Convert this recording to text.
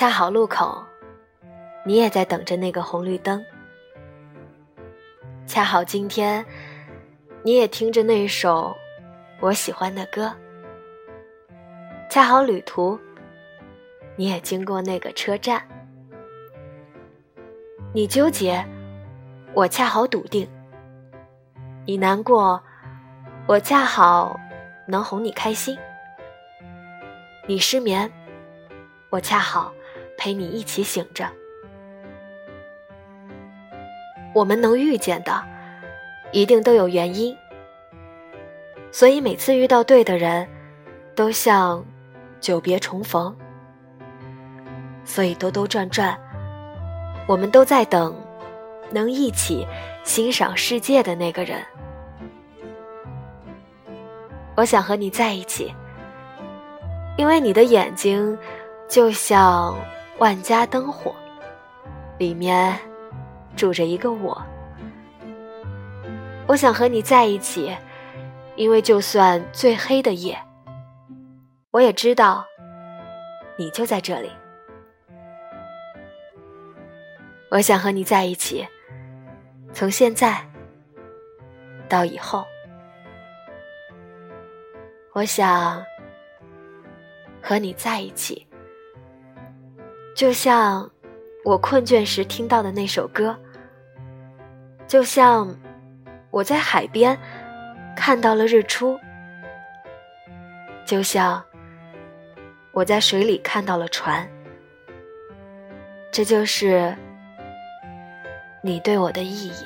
恰好路口，你也在等着那个红绿灯。恰好今天，你也听着那首我喜欢的歌。恰好旅途，你也经过那个车站。你纠结，我恰好笃定；你难过，我恰好能哄你开心；你失眠，我恰好陪你一起醒着。我们能遇见的，一定都有原因，所以每次遇到对的人，都像久别重逢。所以兜兜转转，我们都在等能一起欣赏世界的那个人。我想和你在一起，因为你的眼睛就像万家灯火，里面。住着一个我，我想和你在一起，因为就算最黑的夜，我也知道你就在这里。我想和你在一起，从现在到以后。我想和你在一起，就像。我困倦时听到的那首歌，就像我在海边看到了日出，就像我在水里看到了船，这就是你对我的意义。